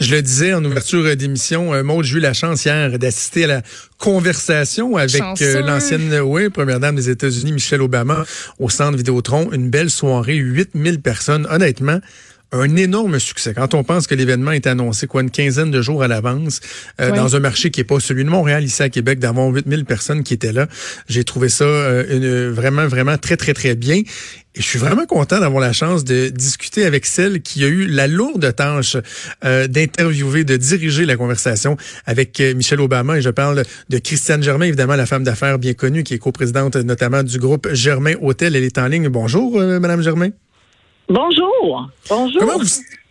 Je le disais en ouverture d'émission, euh, Maud, j'ai eu la chance hier d'assister à la conversation avec euh, l'ancienne oui, première dame des États-Unis, Michelle Obama, au centre Vidéotron. Une belle soirée, 8000 personnes. Honnêtement, un énorme succès. Quand on pense que l'événement est annoncé quoi une quinzaine de jours à l'avance euh, dans un marché qui est pas celui de Montréal ici à Québec d'avoir 8000 personnes qui étaient là, j'ai trouvé ça euh, vraiment vraiment très très très bien et je suis vraiment content d'avoir la chance de discuter avec celle qui a eu la lourde tâche euh, d'interviewer, de diriger la conversation avec Michelle Obama. Et je parle de Christiane Germain, évidemment la femme d'affaires bien connue, qui est coprésidente notamment du groupe Germain Hôtel. Elle est en ligne. Bonjour, Madame Germain. Bonjour. Bonjour.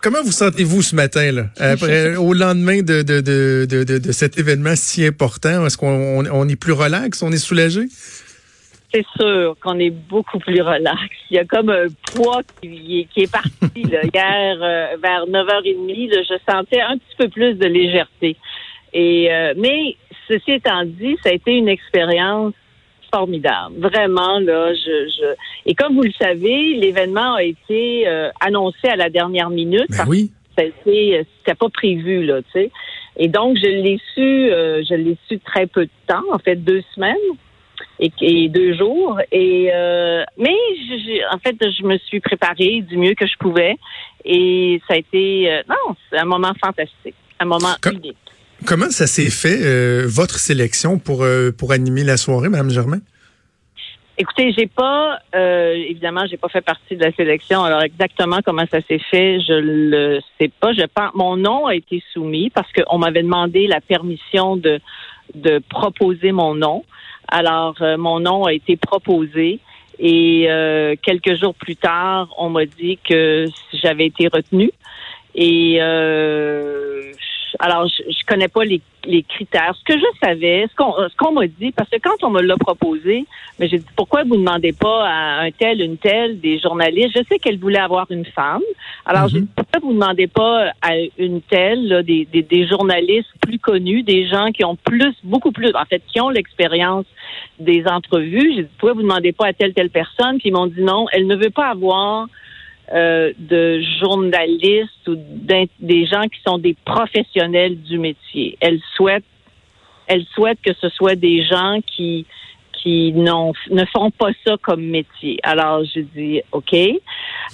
Comment vous, sentez-vous ce matin, là, après, au lendemain de, de, de, de, de cet événement si important? Est-ce qu'on on, est plus relax? On est soulagé? C'est sûr qu'on est beaucoup plus relax. Il y a comme un poids qui, qui est parti là, hier euh, vers 9h30. Là, je sentais un petit peu plus de légèreté. Et euh, mais ceci étant dit, ça a été une expérience formidable. Vraiment, là, je, je... Et comme vous le savez, l'événement a été euh, annoncé à la dernière minute. Ben oui. C'était pas prévu, là, tu sais. Et donc, je l'ai su, euh, je l'ai su très peu de temps, en fait, deux semaines et, deux jours. Et euh, mais en fait, je me suis préparée du mieux que je pouvais. Et ça a été, non, c'est un moment fantastique, un moment unique. Comment ça s'est fait, euh, votre sélection pour, euh, pour animer la soirée, Mme Germain? Écoutez, j'ai pas, euh, évidemment, j'ai pas fait partie de la sélection. Alors exactement comment ça s'est fait, je le sais pas. Je pense, mon nom a été soumis parce qu'on m'avait demandé la permission de de proposer mon nom. Alors mon nom a été proposé et quelques jours plus tard, on m'a dit que j'avais été retenue et alors, je, je connais pas les, les, critères. Ce que je savais, ce qu'on ce qu'on m'a dit, parce que quand on me l'a proposé, mais j'ai dit pourquoi vous ne demandez pas à un tel, une telle, des journalistes? Je sais qu'elle voulait avoir une femme. Alors, j'ai mhm. dit pourquoi vous ne demandez pas à une telle, là, des, des, des, journalistes plus connus, des gens qui ont plus, beaucoup plus, en fait, qui ont l'expérience des entrevues? J'ai dit pourquoi vous ne demandez pas à telle telle personne? Puis ils m'ont dit non, elle ne veut pas avoir euh, de journalistes ou des gens qui sont des professionnels du métier. Elle souhaite, elle souhaite que ce soit des gens qui qui ne font pas ça comme métier. Alors je dis ok. Euh,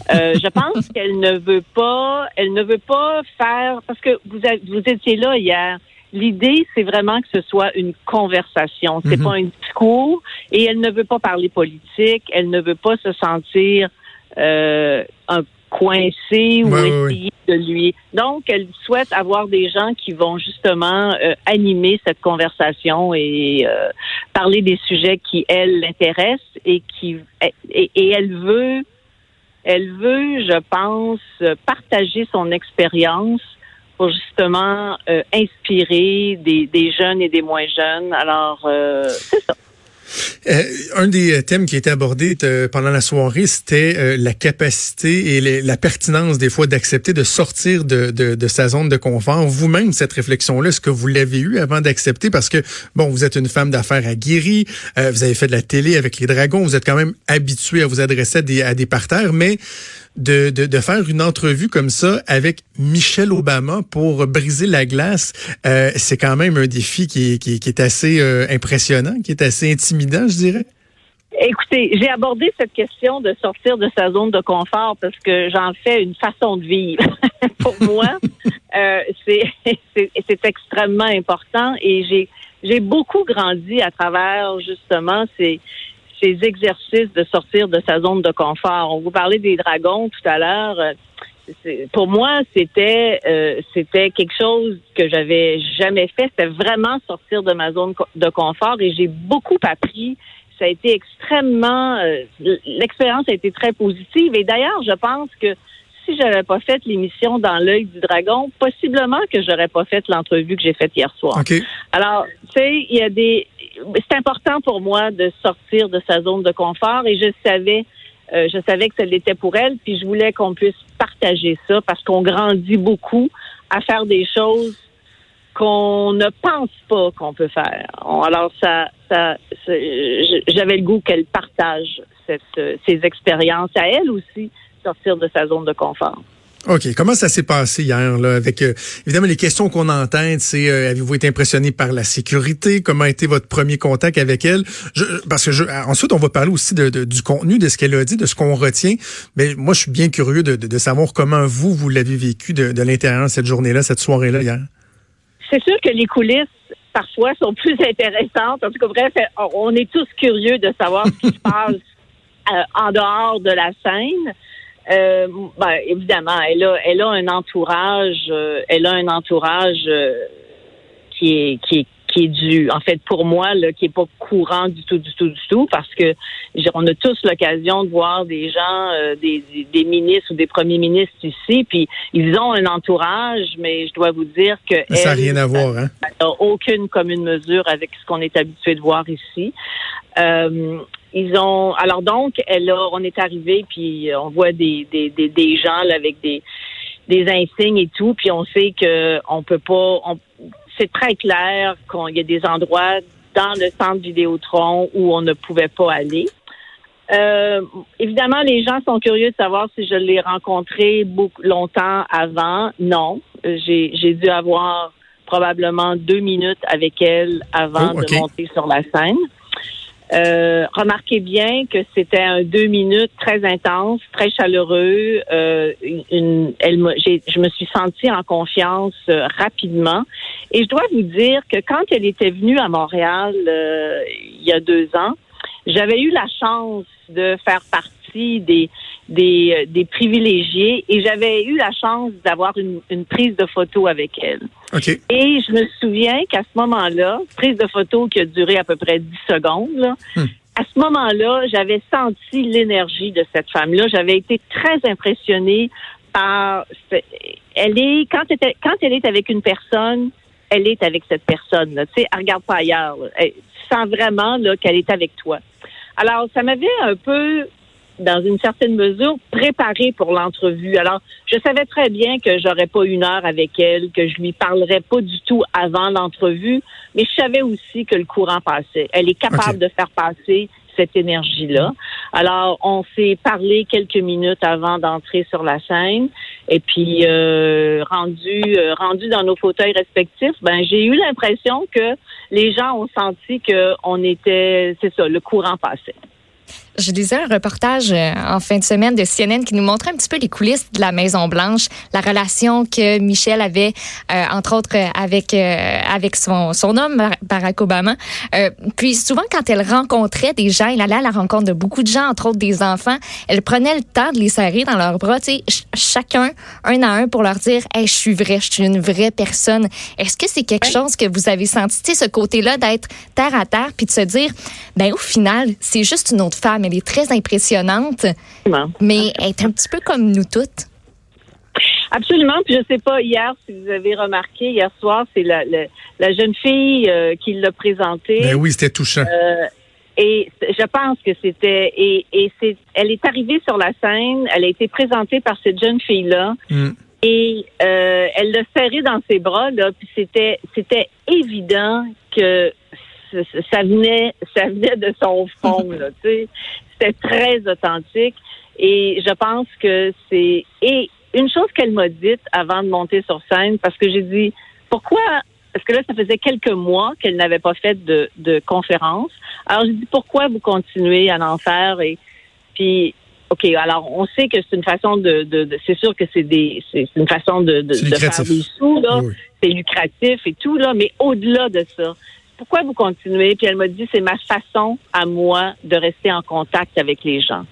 je pense qu'elle ne veut pas, elle ne veut pas faire parce que vous vous étiez là hier. L'idée, c'est vraiment que ce soit une conversation. C'est mm-hmm. pas un discours. Et elle ne veut pas parler politique. Elle ne veut pas se sentir euh, un coincé ou essayer de lui. Donc, elle souhaite avoir des gens qui vont justement euh, animer cette conversation et euh, parler des sujets qui elle l'intéressent et qui et, elle veut elle veut, je pense, partager son expérience pour justement inspirer des, des, jeunes et des moins jeunes. Alors, c'est ça. Euh, un des thèmes qui a été abordé euh, pendant la soirée, c'était euh, la capacité et la pertinence des fois d'accepter de sortir de, sa zone de confort. Vous-même, cette réflexion-là, est-ce que vous l'avez eue avant d'accepter? Parce que, bon, vous êtes une femme d'affaires aguerrie, vous avez fait de la télé avec les dragons, vous êtes quand même habitué à vous adresser à des parterres, mais de, de, de, faire une entrevue comme ça avec Michelle Obama pour briser la glace, euh, c'est quand même un défi qui, qui, qui est assez euh, impressionnant, qui est assez intimidant, je dirais. Écoutez, j'ai abordé cette question de sortir de sa zone de confort parce que j'en fais une façon de vivre. pour moi, euh, c'est extrêmement important et j'ai j'ai beaucoup grandi à travers justement ces ces exercices de sortir de sa zone de confort. On vous parlait des dragons tout à l'heure. Pour moi, c'était euh, c'était quelque chose que j'avais jamais fait. C'était vraiment sortir de ma zone de confort et j'ai beaucoup appris. Ça a été extrêmement euh, l'expérience a été très positive et d'ailleurs, je pense que si j'avais pas fait l'émission dans l'œil du dragon, possiblement que j'aurais pas fait l'entrevue que j'ai faite hier soir. Alors, tu sais, il y a des c'est important pour moi de sortir de sa zone de confort et je savais euh, je savais que ça l'était pour elle, puis je voulais qu'on puisse partager ça parce qu'on grandit beaucoup à faire des choses qu'on ne pense pas qu'on peut faire. Alors ça, ça, j'avais le goût qu'elle partage cette, ces expériences à elle aussi sortir de sa zone de confort. OK. Comment ça s'est passé hier, là, avec euh, évidemment les questions qu'on entend, c'est euh, avez-vous été impressionné par la sécurité? Comment a été votre premier contact avec elle? Je, parce que je, ensuite, on va parler aussi de, du contenu, de ce qu'elle a dit, de ce qu'on retient. Mais moi, je suis bien curieux de, de savoir comment vous, vous l'avez vécu de, de l'intérieur cette journée-là, cette soirée-là hier. C'est sûr que les coulisses parfois sont plus intéressantes. En tout cas, bref, on est tous curieux de savoir ce qui se passe euh, en dehors de la scène. Euh, ben, évidemment, elle a, elle a un entourage, euh, elle a un entourage euh, qui est, qui est qui est dû, en fait, pour moi, là, qui est pas courant du tout, du tout, du tout, parce que on a tous l'occasion de voir des gens, des, des, ministres ou des premiers ministres ici, puis ils ont un entourage, mais je dois vous dire que ça n'a rien à voir, hein? n'a aucune commune mesure avec ce qu'on est habitué de voir ici. Euh, ils ont alors donc elle on est arrivé puis on voit des des, des, des gens là, avec des des insignes et tout puis on sait que on peut pas c'est très clair qu'il y a des endroits dans le centre Vidéotron où on ne pouvait pas aller. Euh, évidemment, les gens sont curieux de savoir si je l'ai rencontré beaucoup longtemps avant. Non, j'ai j'ai dû avoir probablement deux minutes avec elle avant oh, de monter sur la scène. Euh, remarquez bien que c'était un deux minutes très intense, très chaleureux. Euh, une, elle, je me suis sentie en confiance euh, rapidement. Et je dois vous dire que quand elle était venue à Montréal euh, il y a deux ans, j'avais eu la chance de faire partie des des, euh, des privilégiés et j'avais eu la chance d'avoir une, une, prise de photo avec elle. Et je me souviens qu'à ce moment-là, prise de photo qui a duré à peu près 10 secondes, là, hmm. à ce moment-là, j'avais senti l'énergie de cette femme-là. J'avais été très impressionnée par... Elle est quand, elle, quand elle est avec une personne, elle est avec cette personne. Tu sais, elle regarde pas ailleurs. tu sens vraiment qu'elle est avec toi. Alors, ça m'avait un peu dans une certaine mesure, préparée pour l'entrevue. Alors, je savais très bien que j'aurais pas une heure avec elle, que je lui parlerais pas du tout avant l'entrevue, mais je savais aussi que le courant passait. Elle est capable de faire passer cette énergie-là. Alors, on s'est parlé quelques minutes avant d'entrer sur la scène, et puis euh, rendu euh, rendu dans nos fauteuils respectifs, ben j'ai eu l'impression que les gens ont senti que on était, c'est ça, le courant passait. Je lisais un reportage euh, en fin de semaine de CNN qui nous montrait un petit peu les coulisses de la Maison Blanche, la relation que Michel avait, euh, entre autres, euh, avec avec son, son homme Barack Obama. puis souvent, quand elle rencontrait des gens, elle allait à la rencontre de beaucoup de gens, entre autres des enfants. Elle prenait le temps de les serrer dans leurs bras, tu sais, chacun un à un pour leur dire, hey, je suis vrai, je suis une vraie personne. Est-ce que c'est quelque chose que vous avez senti, ce côté-là d'être terre à terre, puis de se dire, ben au final, c'est juste une autre femme elle est très impressionnante, mais elle est un petit peu comme nous toutes. Absolument. Puis je sais pas, hier, si vous avez remarqué, hier soir, c'est la, la, jeune fille euh, qui l'a présentée. Ben oui, c'était touchant. Euh, et je pense que c'était et, et c'est elle est arrivée sur la scène, elle a été présentée par cette jeune fille là. Mm. Et euh, elle l'a serré dans ses bras là, puis c'était c'était évident que ça venait, ça venait de son fond, là, tu sais. C'était très authentique. Et je pense que c'est, et une chose qu'elle m'a dite avant de monter sur scène, parce que j'ai dit, pourquoi, parce que là, ça faisait quelques mois qu'elle n'avait pas fait de, de conférence. Alors, j'ai dit, pourquoi vous continuez à en faire? Et puis, OK, alors on sait que c'est une façon de, de, c'est sûr que c'est des c'est une façon de, de, faire des sous là, c'est lucratif et tout là, mais au-delà de ça, pourquoi vous continuez? Puis elle m'a dit, c'est ma façon à moi de rester en contact avec les gens.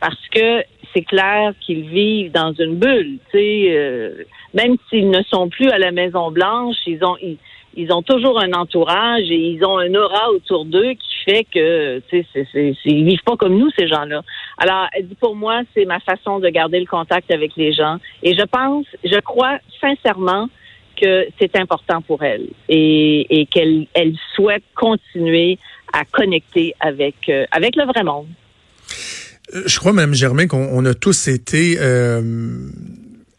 Parce que c'est clair qu'ils vivent dans une bulle, tu sais, euh, même s'ils ne sont plus à la Maison Blanche, ils ont ils, ont toujours un entourage et ils ont un aura autour d'eux qui fait que tu sais, ils vivent pas comme nous ces gens-là. Alors, elle dit pour moi, c'est ma façon de garder le contact avec les gens et je pense, je crois sincèrement que c'est important pour elle et, qu'elle elle souhaite continuer à connecter avec, euh, avec le vrai monde. Euh, je crois, Mme Germain, qu'on a tous été... Euh,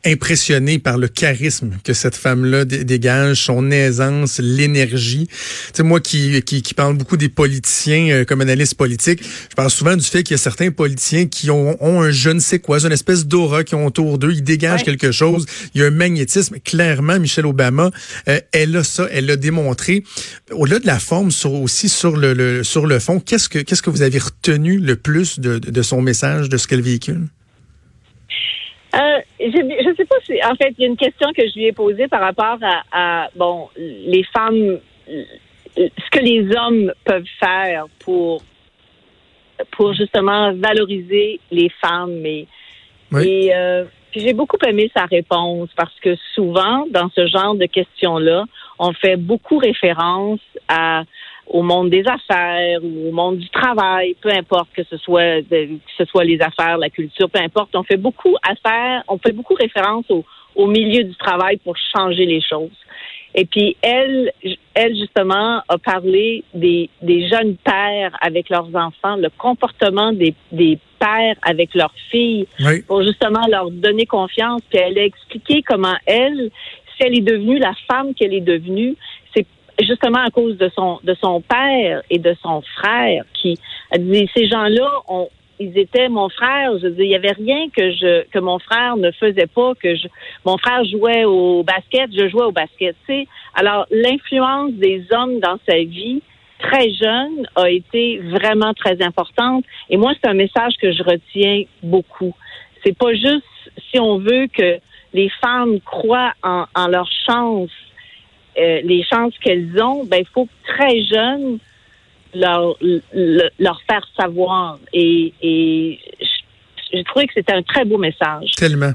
impressionné par le charisme que cette femme-là dégage, son aisance, l'énergie. Tu sais, moi qui, qui, qui, parle beaucoup des politiciens euh, comme analyste politique, je parle souvent du fait qu'il y a certains politiciens qui ont, ont un je ne sais quoi, une espèce d'aura qui ont autour d'eux, ils dégagent quelque chose, il y a un magnétisme. Clairement, Michelle Obama, euh, elle a ça, elle l'a démontré. Au-delà de la forme, sur, aussi sur le, sur le fond, qu'est-ce que qu'est-ce que vous avez retenu le plus de, de son message, de ce qu'elle véhicule? Euh, je ne sais pas si, en fait, il y a une question que je lui ai posée par rapport à, bon, les femmes, ce que les hommes peuvent faire pour, pour justement valoriser les femmes. Et, et euh, j'ai beaucoup aimé sa réponse parce que souvent, dans ce genre de questions-là, on fait beaucoup référence à au monde des affaires ou au monde du travail, peu importe que ce soit que ce soit les affaires, la culture, peu importe. On fait beaucoup affaires, on fait beaucoup référence au, au milieu du travail pour changer les choses. Et puis elle, elle justement a parlé des, des jeunes pères avec leurs enfants, le comportement des, des pères avec leurs filles, pour justement leur donner confiance. Puis elle a expliqué comment elle, si elle est devenue la femme qu'elle est devenue, justement à cause de son de son père et de son frère qui dit ces gens-là ont ils étaient mon frère. Je dis, il y avait rien que je que mon frère ne faisait pas. Que je, mon frère jouait au basket, je jouais au basket. Tu Alors l'influence des hommes dans sa vie très jeune a été vraiment très importante. Et moi, c'est un message que je retiens beaucoup. C'est pas juste si on veut que les femmes croient en, en leur chance euh, les chances qu'elles ont, ben il faut très jeunes leur, leur faire savoir. Et, et j'ai trouvé que c'était un très beau message. Tellement.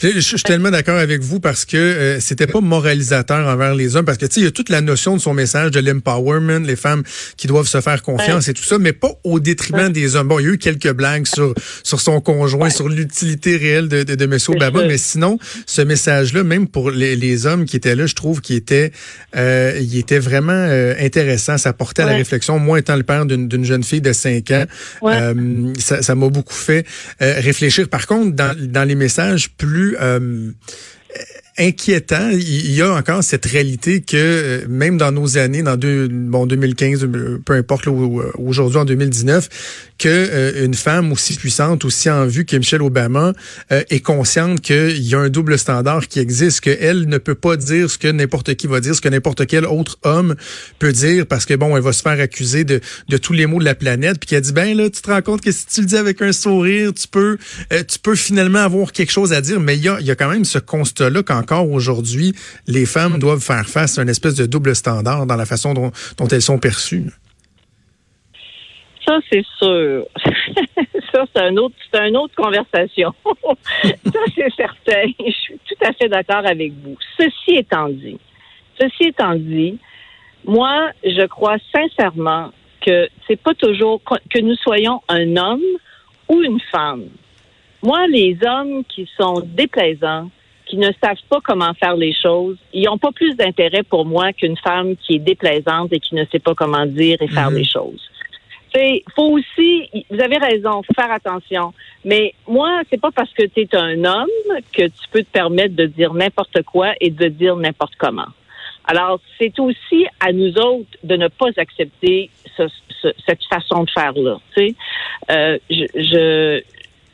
Je, suis tellement d'accord avec vous parce que euh, c'était pas moralisateur envers les hommes parce que tu sais il y a toute la notion de son message de l'empowerment, les femmes qui doivent se faire confiance et tout ça, mais pas au détriment des hommes. Bon, il y a eu quelques blagues sur sur son conjoint, sur l'utilité réelle de de, de M. Obama, mais sinon ce message-là, même pour les, les, hommes qui étaient là, je trouve qu'il était euh, il était vraiment euh, intéressant. Ça portait à la réflexion. Moi, étant le père d'une jeune fille de 5 ans, euh, ça m'a beaucoup fait réfléchir. Par contre, dans dans les messages plus euh, inquiétant. Il y a encore cette réalité que euh, même dans nos années, dans deux, bon 2015, peu importe aujourd'hui en 2019, que euh, une femme aussi puissante, aussi en vue que Michelle Obama euh, est consciente qu'il y a un double standard qui existe, qu'elle ne peut pas dire ce que n'importe qui va dire, ce que n'importe quel autre homme peut dire, parce que bon, elle va se faire accuser de, de tous les maux de la planète, puis qu'elle dit ben là, tu te rends compte que si tu le dis avec un sourire, tu peux, tu peux finalement avoir quelque chose à dire, mais il y a, y a quand même ce constat-là quand encore aujourd'hui, les femmes doivent faire face à une espèce de double standard dans la façon dont, elles sont perçues. Ça, c'est sûr. ça, c'est un autre, c'est une autre conversation. ça, c'est certain. Je suis tout à fait d'accord avec vous. Ceci étant dit, ceci étant dit, moi, je crois sincèrement que c'est pas toujours que nous soyons un homme ou une femme. Moi, les hommes qui sont déplaisants, qui ne savent pas comment faire les choses, ils n'ont pas plus d'intérêt pour moi qu'une femme qui est déplaisante et qui ne sait pas comment dire et faire mhm. les choses. Il faut aussi, vous avez raison, faire attention. Mais moi, c'est pas parce que tu es un homme que tu peux te permettre de dire n'importe quoi et de dire n'importe comment. Alors, c'est aussi à nous autres de ne pas accepter cette façon de faire-là. Euh, je, je,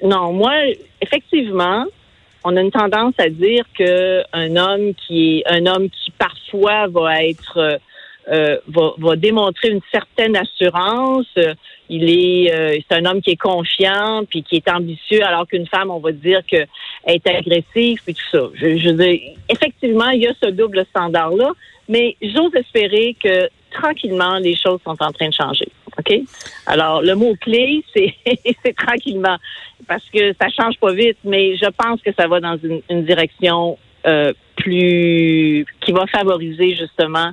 non, moi, effectivement, on a une tendance à dire que un homme qui est un homme qui parfois va être euh, va, démontrer une certaine assurance. Il est euh, c'est un homme qui est confiant puis qui est ambitieux, alors qu'une femme, on va dire que est agressive et tout ça. Je, je effectivement, il y a ce double standard là, mais j'ose espérer que tranquillement les choses sont en train de changer. OK? Alors, le mot-clé, c'est, c'est tranquillement, parce que ça change pas vite, mais je pense que ça va dans une, direction euh, plus qui va favoriser justement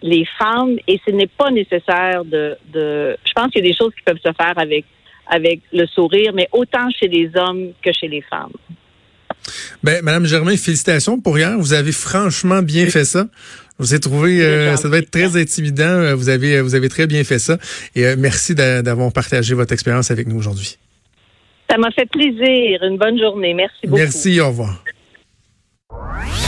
les femmes et ce n'est pas nécessaire de, de je pense qu'il y a des choses qui peuvent se faire avec avec le sourire, mais autant chez les hommes que chez les femmes. Ben, Madame Germain, félicitations pour hier. Vous avez franchement bien fait ça. Vous avez trouvé, euh, ça devait être très intimidant. Euh, vous avez, euh, vous avez très bien fait ça. Et merci d'avoir partagé votre expérience avec nous aujourd'hui. Ça m'a fait plaisir. Une bonne journée. Merci beaucoup. Merci. Au revoir.